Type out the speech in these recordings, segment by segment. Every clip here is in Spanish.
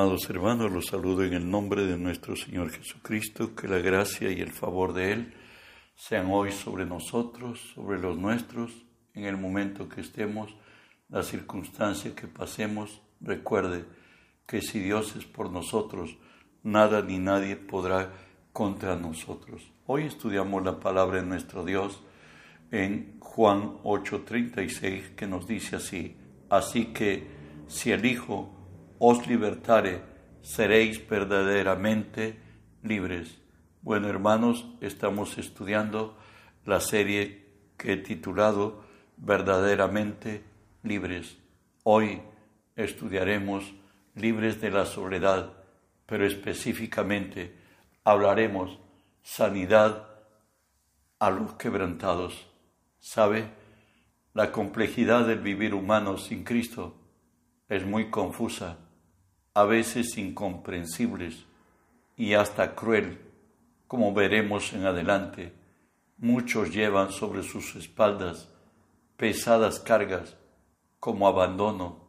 Amados hermanos, los saludo en el nombre de nuestro Señor Jesucristo, que la gracia y el favor de Él sean hoy sobre nosotros, sobre los nuestros, en el momento que estemos, la circunstancia que pasemos. Recuerde que si Dios es por nosotros, nada ni nadie podrá contra nosotros. Hoy estudiamos la palabra de nuestro Dios en Juan 8:36, que nos dice así, así que si el Hijo os libertare, seréis verdaderamente libres. Bueno, hermanos, estamos estudiando la serie que he titulado Verdaderamente libres. Hoy estudiaremos libres de la soledad, pero específicamente hablaremos sanidad a los quebrantados. ¿Sabe? La complejidad del vivir humano sin Cristo es muy confusa a veces incomprensibles y hasta cruel, como veremos en adelante. Muchos llevan sobre sus espaldas pesadas cargas como abandono,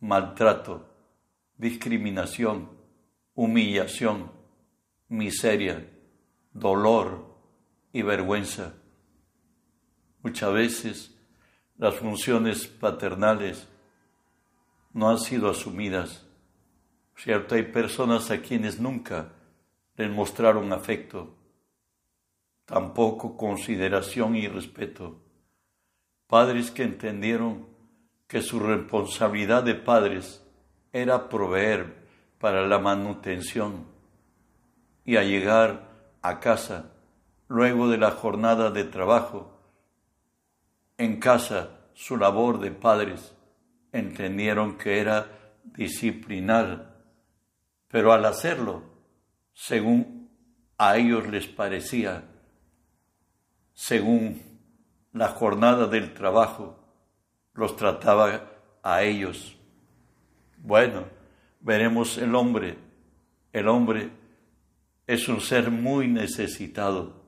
maltrato, discriminación, humillación, miseria, dolor y vergüenza. Muchas veces las funciones paternales no han sido asumidas ¿Cierto? Hay personas a quienes nunca les mostraron afecto, tampoco consideración y respeto. Padres que entendieron que su responsabilidad de padres era proveer para la manutención y a llegar a casa luego de la jornada de trabajo, en casa su labor de padres entendieron que era disciplinar pero al hacerlo, según a ellos les parecía, según la jornada del trabajo, los trataba a ellos. Bueno, veremos el hombre. El hombre es un ser muy necesitado.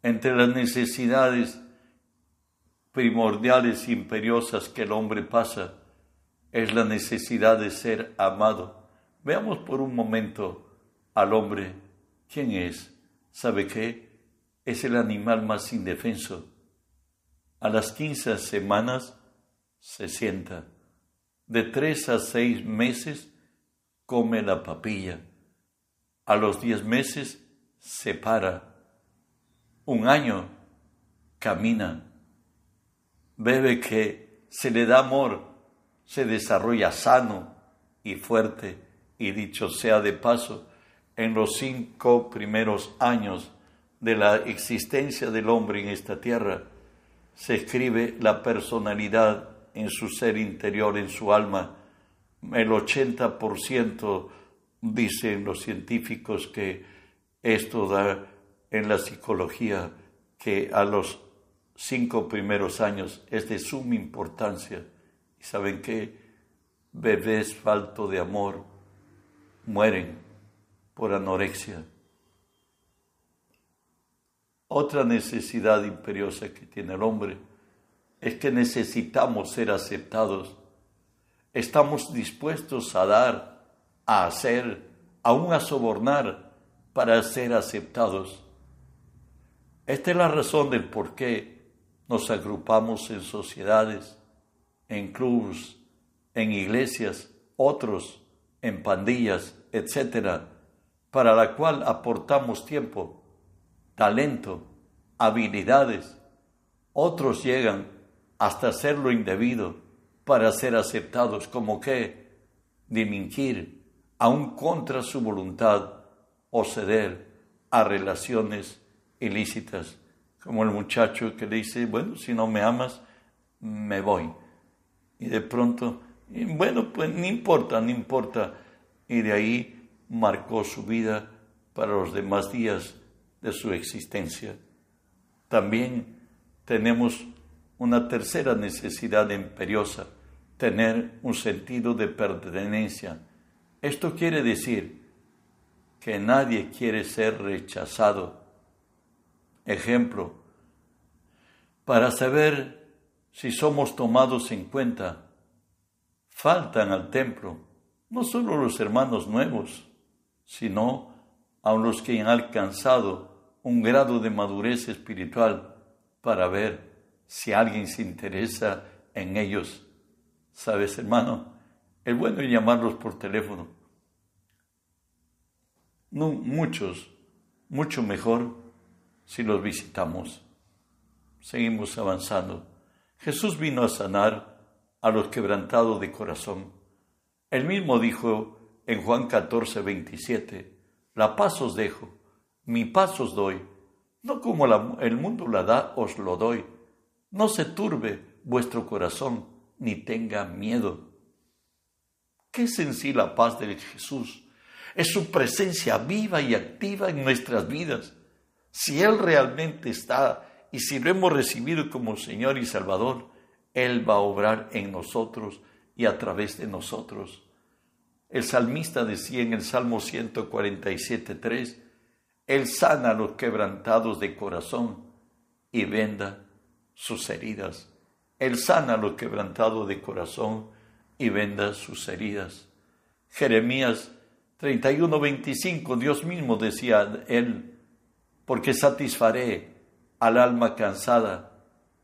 Entre las necesidades primordiales e imperiosas que el hombre pasa es la necesidad de ser amado Veamos por un momento al hombre. ¿Quién es? ¿Sabe qué? Es el animal más indefenso. A las quince semanas se sienta. De tres a seis meses come la papilla. A los diez meses se para. Un año camina. Bebe que se le da amor, se desarrolla sano y fuerte y dicho sea de paso, en los cinco primeros años de la existencia del hombre en esta tierra, se escribe la personalidad en su ser interior, en su alma. El 80% dicen los científicos que esto da en la psicología que a los cinco primeros años es de suma importancia. ¿Y saben qué? Bebés falto de amor, mueren por anorexia. Otra necesidad imperiosa que tiene el hombre es que necesitamos ser aceptados. Estamos dispuestos a dar, a hacer, aún a sobornar para ser aceptados. Esta es la razón del por qué nos agrupamos en sociedades, en clubes, en iglesias, otros en pandillas, etcétera, para la cual aportamos tiempo, talento, habilidades. Otros llegan hasta hacer lo indebido para ser aceptados como que delinquir aún contra su voluntad o ceder a relaciones ilícitas, como el muchacho que le dice, bueno, si no me amas, me voy. Y de pronto bueno, pues no importa, no importa. Y de ahí marcó su vida para los demás días de su existencia. También tenemos una tercera necesidad imperiosa, tener un sentido de pertenencia. Esto quiere decir que nadie quiere ser rechazado. Ejemplo, para saber si somos tomados en cuenta, faltan al templo no solo los hermanos nuevos, sino a los que han alcanzado un grado de madurez espiritual para ver si alguien se interesa en ellos. ¿Sabes, hermano? Es bueno llamarlos por teléfono. No, muchos, mucho mejor si los visitamos. Seguimos avanzando. Jesús vino a sanar a los quebrantados de corazón. Él mismo dijo en Juan 14, 27, La paz os dejo, mi paz os doy, no como el mundo la da, os lo doy. No se turbe vuestro corazón, ni tenga miedo. ¿Qué es en sí la paz de Jesús? Es su presencia viva y activa en nuestras vidas. Si Él realmente está y si lo hemos recibido como Señor y Salvador, Él va a obrar en nosotros y a través de nosotros. El salmista decía en el Salmo 147.3, Él sana a los quebrantados de corazón y venda sus heridas. Él sana a los quebrantados de corazón y venda sus heridas. Jeremías 31.25, Dios mismo decía Él, porque satisfaré al alma cansada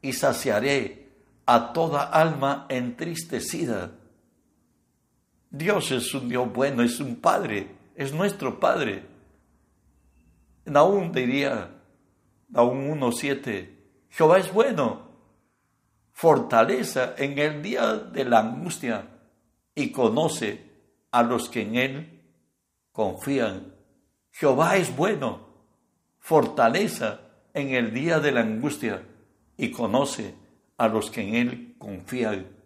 y saciaré a toda alma entristecida. Dios es un Dios bueno, es un Padre, es nuestro Padre. Aún diría, aún 1.7, Jehová es bueno, fortaleza en el día de la angustia y conoce a los que en Él confían. Jehová es bueno, fortaleza en el día de la angustia y conoce a los que en Él confían.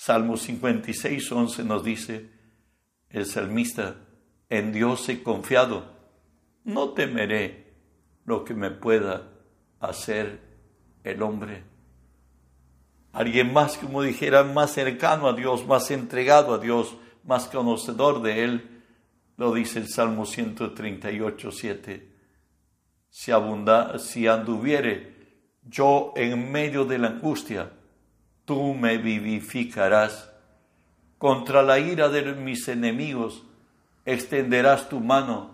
Salmo 56, 11 nos dice el salmista, en Dios he confiado, no temeré lo que me pueda hacer el hombre. Alguien más, como dijera, más cercano a Dios, más entregado a Dios, más conocedor de Él, lo dice el Salmo 138, 7. Si, abunda, si anduviere yo en medio de la angustia, tú me vivificarás. Contra la ira de mis enemigos extenderás tu mano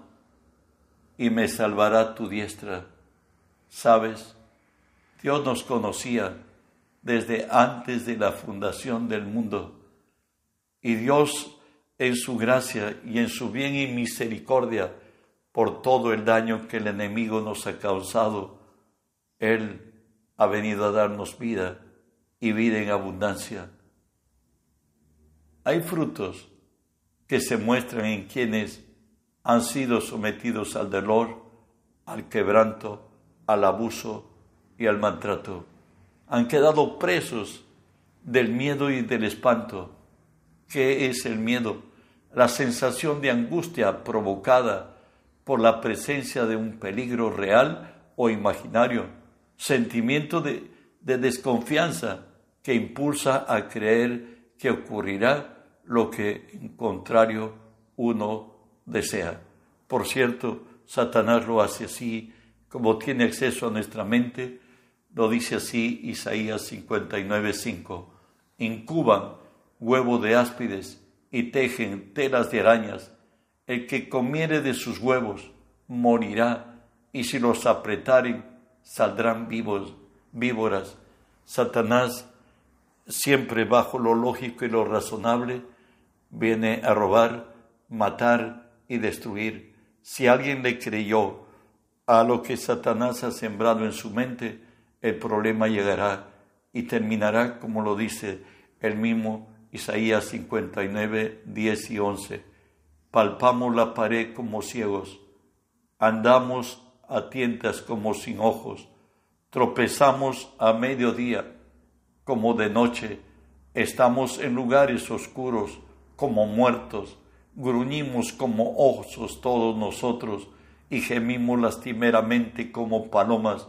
y me salvará tu diestra. ¿Sabes? Dios nos conocía desde antes de la fundación del mundo. Y Dios, en su gracia y en su bien y misericordia, por todo el daño que el enemigo nos ha causado, Él ha venido a darnos vida y vida en abundancia. Hay frutos que se muestran en quienes han sido sometidos al dolor, al quebranto, al abuso y al maltrato. Han quedado presos del miedo y del espanto. ¿Qué es el miedo? La sensación de angustia provocada por la presencia de un peligro real o imaginario, sentimiento de, desconfianza que impulsa a creer que ocurrirá lo que en contrario uno desea. Por cierto, Satanás lo hace así como tiene acceso a nuestra mente, lo dice así Isaías 59:5. Incuban huevo de áspides y tejen telas de arañas. El que comiere de sus huevos morirá, y si los apretaren saldrán vivos, víboras. Satanás, siempre bajo lo lógico y lo razonable, viene a robar, matar y destruir. Si alguien le creyó a lo que Satanás ha sembrado en su mente, el problema llegará y terminará como lo dice el mismo Isaías 59, 10 y 11. Palpamos la pared como ciegos, andamos a tientas como sin ojos, tropezamos a mediodía como de noche, estamos en lugares oscuros como muertos, gruñimos como osos todos nosotros, y gemimos lastimeramente como palomas.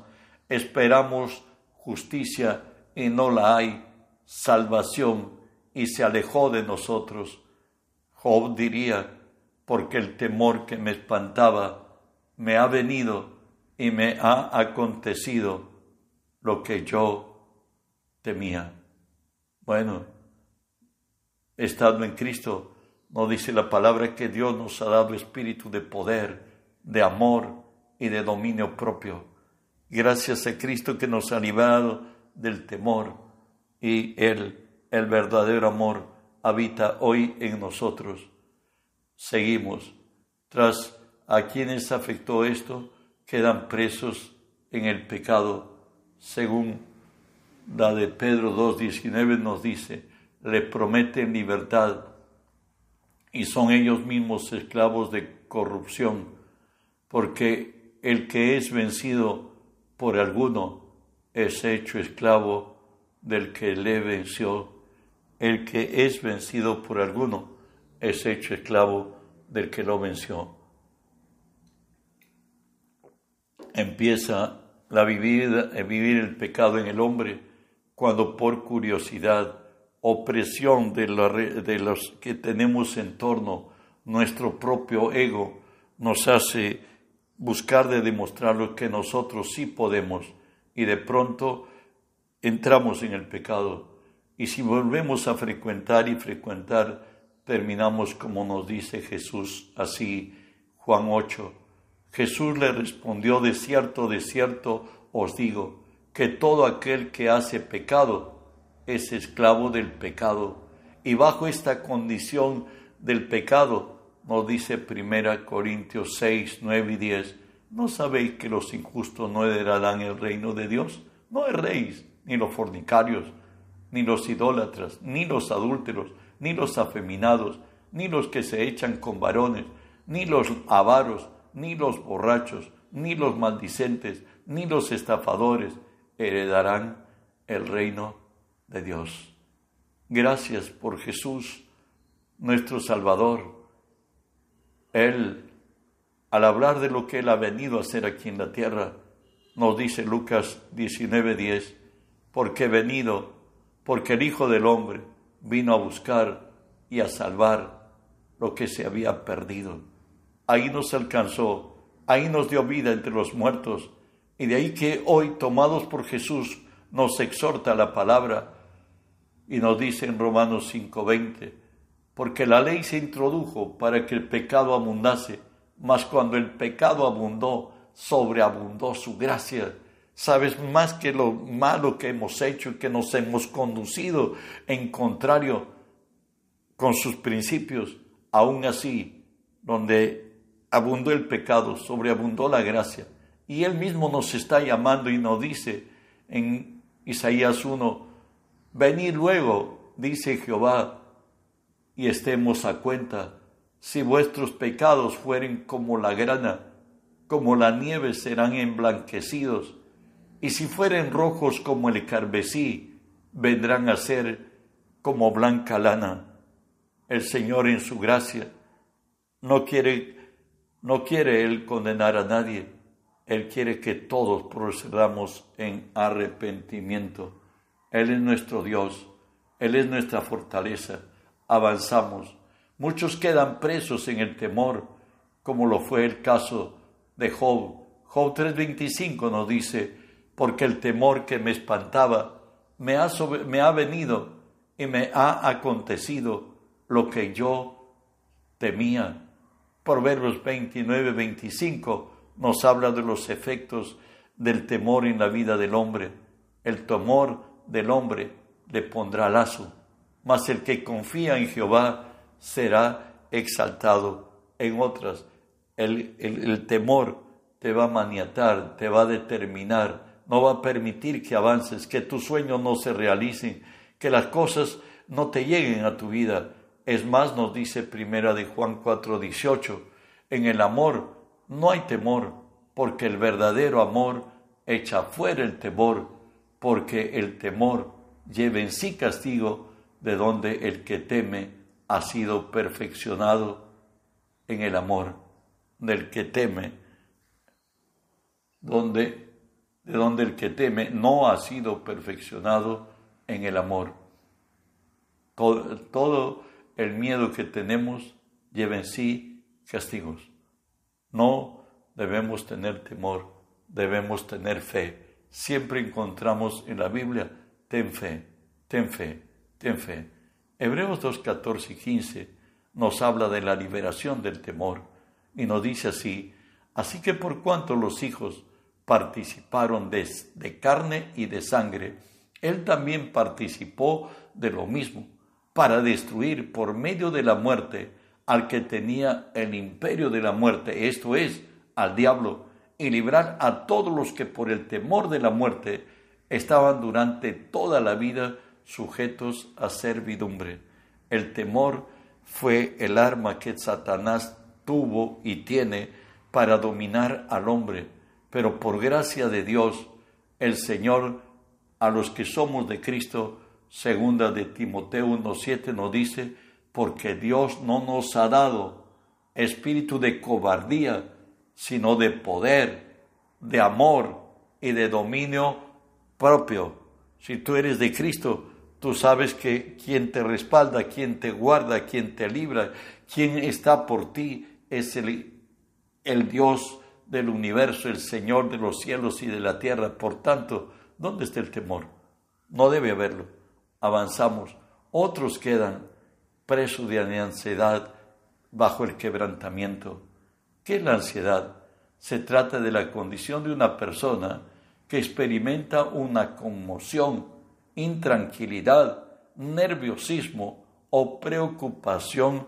Esperamos justicia y no la hay, salvación y se alejó de nosotros. Job diría, porque el temor que me espantaba me ha venido y me ha acontecido lo que yo temía. Bueno, estando en Cristo, Nos dice la palabra que Dios nos ha dado espíritu de poder, de amor y de dominio propio. Gracias a Cristo que nos ha librado del temor y Él, el verdadero amor, habita hoy en nosotros. Seguimos. Tras a quienes afectó esto, quedan presos en el pecado, según la de Pedro 2.19 nos dice, le prometen libertad y son ellos mismos esclavos de corrupción, porque el que es vencido por alguno es hecho esclavo del que le venció. El que es vencido por alguno es hecho esclavo del que lo venció. Empieza la vivir, vivir el pecado en el hombre cuando por curiosidad opresión de, de los que tenemos en torno, nuestro propio ego, nos hace buscar de demostrar lo que nosotros sí podemos y de pronto entramos en el pecado. Y si volvemos a frecuentar y frecuentar, terminamos como nos dice Jesús así, Juan 8. Jesús le respondió, de cierto, de cierto os digo, que todo aquel que hace pecado, es esclavo del pecado. Y bajo esta condición del pecado, nos dice Primera Corintios 6, 9 y 10, ¿no sabéis que los injustos no heredarán el reino de Dios? No erréis, ni los fornicarios, ni los idólatras, ni los adúlteros, ni los afeminados, ni los que se echan con varones, ni los avaros, ni los borrachos, ni los maldicentes, ni los estafadores heredarán el reino de Dios. Gracias por Jesús, nuestro Salvador. Él, al hablar de lo que Él ha venido a hacer aquí en la tierra, nos dice Lucas 19:10, porque he venido, porque el Hijo del Hombre vino a buscar y a salvar lo que se había perdido. Ahí nos alcanzó, ahí nos dio vida entre los muertos, y de ahí que hoy, tomados por Jesús, nos exhorta la palabra y nos dice en Romanos 5:20, porque la ley se introdujo para que el pecado abundase, mas cuando el pecado abundó, sobreabundó su gracia. Sabes más que lo malo que hemos hecho y que nos hemos conducido en contrario con sus principios, aún así, donde abundó el pecado, sobreabundó la gracia. Y Él mismo nos está llamando y nos dice en Isaías 1, Venid luego, dice Jehová, y estemos a cuenta. Si vuestros pecados fueren como la grana, como la nieve serán emblanquecidos, y si fueren rojos como el carmesí, vendrán a ser como blanca lana. El Señor en su gracia no quiere, no quiere Él condenar a nadie, Él quiere que todos procedamos en arrepentimiento. Él es nuestro Dios, Él es nuestra fortaleza. Avanzamos. Muchos quedan presos en el temor, como lo fue el caso de Job. Job 3:25 nos dice, porque el temor que me espantaba me ha, me ha venido y me ha acontecido lo que yo temía. Proverbios 29, 25 nos habla de los efectos del temor en la vida del hombre. El temor del hombre le pondrá lazo, mas el que confía en Jehová será exaltado. En otras, el, el, temor te va a maniatar, te va a determinar, no va a permitir que avances, que tus sueños no se realicen, que las cosas no te lleguen a tu vida. Es más, nos dice primera de Juan 4:18, en el amor no hay temor, porque el verdadero amor echa fuera el temor, porque el temor lleva en sí castigo, de donde el que teme ha sido perfeccionado en el amor del que teme, donde, de donde el que teme no ha sido perfeccionado en el amor. Todo, todo el miedo que tenemos lleva en sí castigos. No debemos tener temor, debemos tener fe siempre encontramos en la Biblia, ten fe, ten fe, ten fe. Hebreos 2, 14 y 15 nos habla de la liberación del temor y nos dice así, así que por cuanto los hijos participaron de, de carne y de sangre, él también participó de lo mismo, para destruir por medio de la muerte al que tenía el imperio de la muerte, esto es, al diablo, y librar a todos los que por el temor de la muerte estaban durante toda la vida sujetos a servidumbre. El temor fue el arma que Satanás tuvo y tiene para dominar al hombre, pero por gracia de Dios, el Señor, a los que somos de Cristo, segunda de Timoteo 1.7 nos dice, porque Dios no nos ha dado espíritu de cobardía, sino de poder, de amor y de dominio propio. Si tú eres de Cristo, tú sabes que quien te respalda, quien te guarda, quien te libra, quien está por ti es el, el Dios del universo, el Señor de los cielos y de la tierra. Por tanto, ¿dónde está el temor? No debe haberlo. Avanzamos. Otros quedan presos de ansiedad bajo el quebrantamiento. ¿Qué es la ansiedad? Se trata de la condición de una persona que experimenta una conmoción, intranquilidad, nerviosismo o preocupación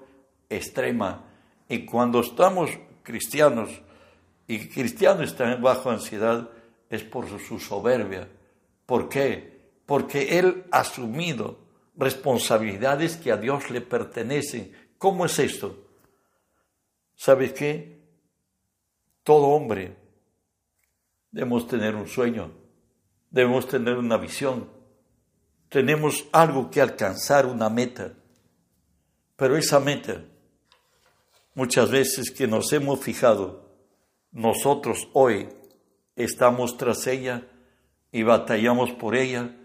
extrema. Y cuando estamos cristianos y cristianos están bajo ansiedad es por su soberbia. ¿Por qué? Porque él ha asumido responsabilidades que a Dios le pertenecen. ¿Cómo es esto? ¿Sabes qué? Todo hombre debemos tener un sueño, debemos tener una visión, tenemos algo que alcanzar, una meta. Pero esa meta, muchas veces que nos hemos fijado, nosotros hoy estamos tras ella y batallamos por ella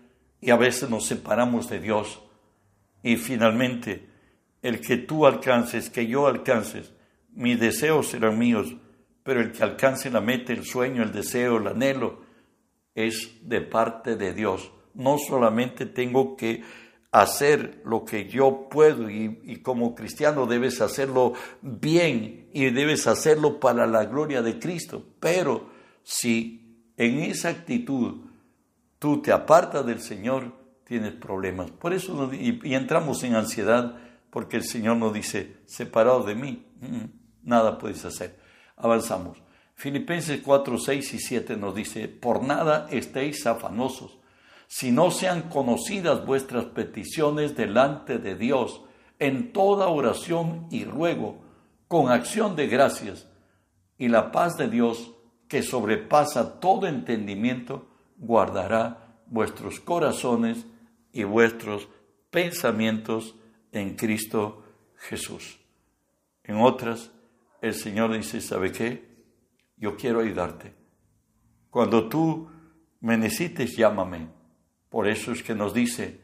y a veces nos separamos de Dios. Y finalmente, el que tú alcances, que yo alcances, mis deseos serán míos, pero el que alcance la meta, el sueño, el deseo, el anhelo, es de parte de Dios. No solamente tengo que hacer lo que yo puedo y, como cristiano debes hacerlo bien y debes hacerlo para la gloria de Cristo, pero si en esa actitud tú te apartas del Señor, tienes problemas. Por eso y, y entramos en ansiedad porque el Señor nos dice, separado de mí, mm, nada puedes hacer. Avanzamos. Filipenses 4, 6 y 7 nos dice, por nada estéis afanosos, si no sean conocidas vuestras peticiones delante de Dios en toda oración y ruego, con acción de gracias, y la paz de Dios, que sobrepasa todo entendimiento, guardará vuestros corazones y vuestros pensamientos en Cristo Jesús. En otras, el Señor dice, ¿sabe qué? Yo quiero ayudarte. Cuando tú me necesites, llámame. Por eso es que nos dice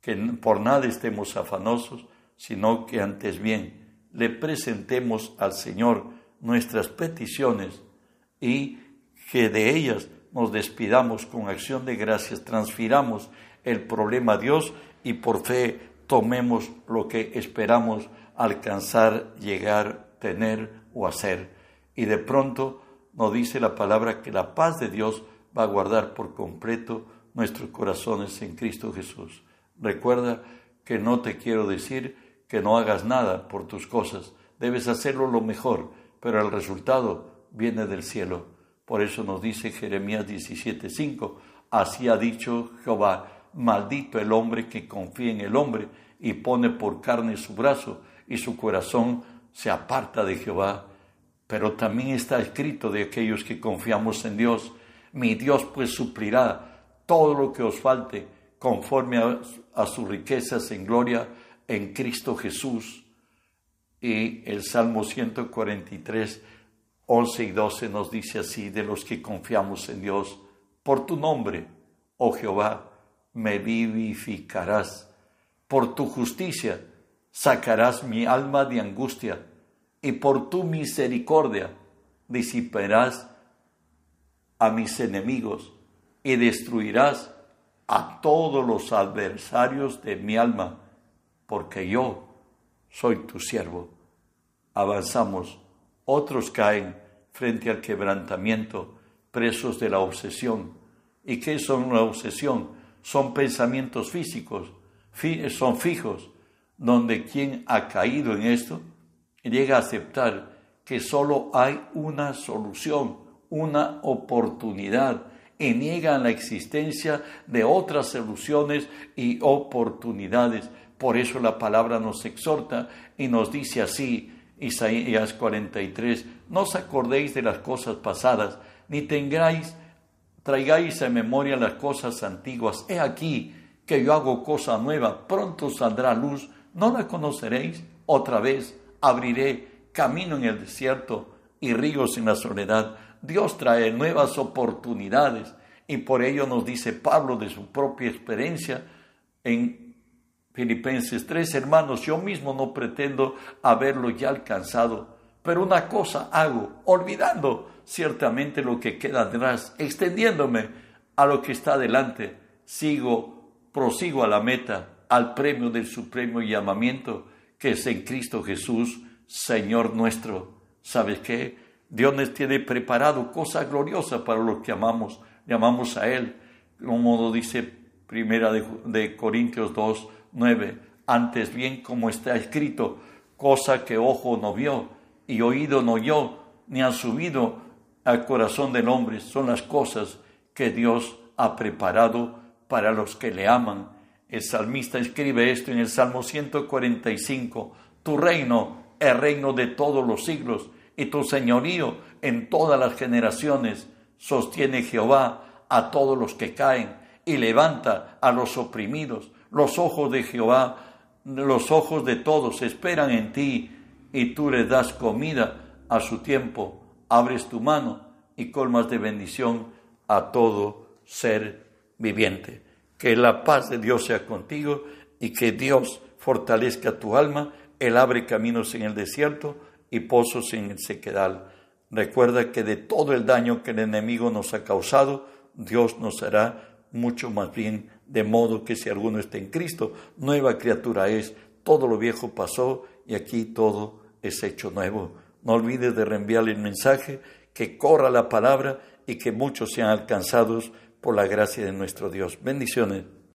que por nada estemos afanosos, sino que antes bien le presentemos al Señor nuestras peticiones y que de ellas nos despidamos con acción de gracias, transfiramos el problema a Dios y por fe tomemos lo que esperamos alcanzar, llegar tener o hacer. Y de pronto nos dice la palabra que la paz de Dios va a guardar por completo nuestros corazones en Cristo Jesús. Recuerda que no te quiero decir que no hagas nada por tus cosas. Debes hacerlo lo mejor, pero el resultado viene del cielo. Por eso nos dice Jeremías 17:5, así ha dicho Jehová, maldito el hombre que confía en el hombre y pone por carne su brazo y su corazón se aparta de Jehová, pero también está escrito de aquellos que confiamos en Dios, mi Dios pues suplirá todo lo que os falte conforme a, sus riquezas en gloria en Cristo Jesús. Y el Salmo 143, 11 y 12 nos dice así, de los que confiamos en Dios, por tu nombre, oh Jehová, me vivificarás, por tu justicia, sacarás mi alma de angustia, y por tu misericordia disiparás a mis enemigos y destruirás a todos los adversarios de mi alma, porque yo, soy tu siervo. Avanzamos, otros caen frente al quebrantamiento, presos de la obsesión. ¿Y qué son una obsesión? Son pensamientos físicos, son fijos, donde quien ha caído en esto llega a aceptar que solo hay una solución, una oportunidad, y niegan la existencia de otras soluciones y oportunidades. Por eso la palabra nos exhorta y nos dice así, Isaías 43, no os acordéis de las cosas pasadas, ni tengáis, traigáis en memoria las cosas antiguas. He aquí que yo hago cosa nueva, pronto saldrá luz, ¿no la conoceréis? Otra vez abriré camino en el desierto y ríos en la soledad. Dios trae nuevas oportunidades y por ello nos dice Pablo de su propia experiencia en Filipenses 3, hermanos, yo mismo no pretendo haberlo ya alcanzado, pero una cosa hago, olvidando ciertamente lo que queda atrás, extendiéndome a lo que está adelante, sigo, prosigo a la meta, al premio del supremo llamamiento que es en Cristo Jesús, Señor nuestro. ¿Sabes qué? Dios nos tiene preparado cosas gloriosas para los que amamos, llamamos a Él, como dice Primera de, Corintios 2, 9. Antes bien, como está escrito, cosa que ojo no vio y oído no oyó, ni ha subido al corazón del hombre, son las cosas que Dios ha preparado para los que le aman. El salmista escribe esto en el Salmo 145, tu reino es reino de todos los siglos y tu señorío en todas las generaciones. Sostiene Jehová a todos los que caen y levanta a los oprimidos. Los ojos de Jehová, los ojos de todos esperan en ti y tú les das comida a su tiempo. Abres tu mano y colmas de bendición a todo ser viviente. Que la paz de Dios sea contigo y que Dios fortalezca tu alma. Él abre caminos en el desierto y pozos en el sequedal. Recuerda que de todo el daño que el enemigo nos ha causado, Dios nos hará mucho más bien, de modo que si alguno está en Cristo, nueva criatura es, todo lo viejo pasó y aquí todo es hecho nuevo. No olvides de reenviarle el mensaje, que corra la palabra y que muchos sean alcanzados por la gracia de nuestro Dios. Bendiciones.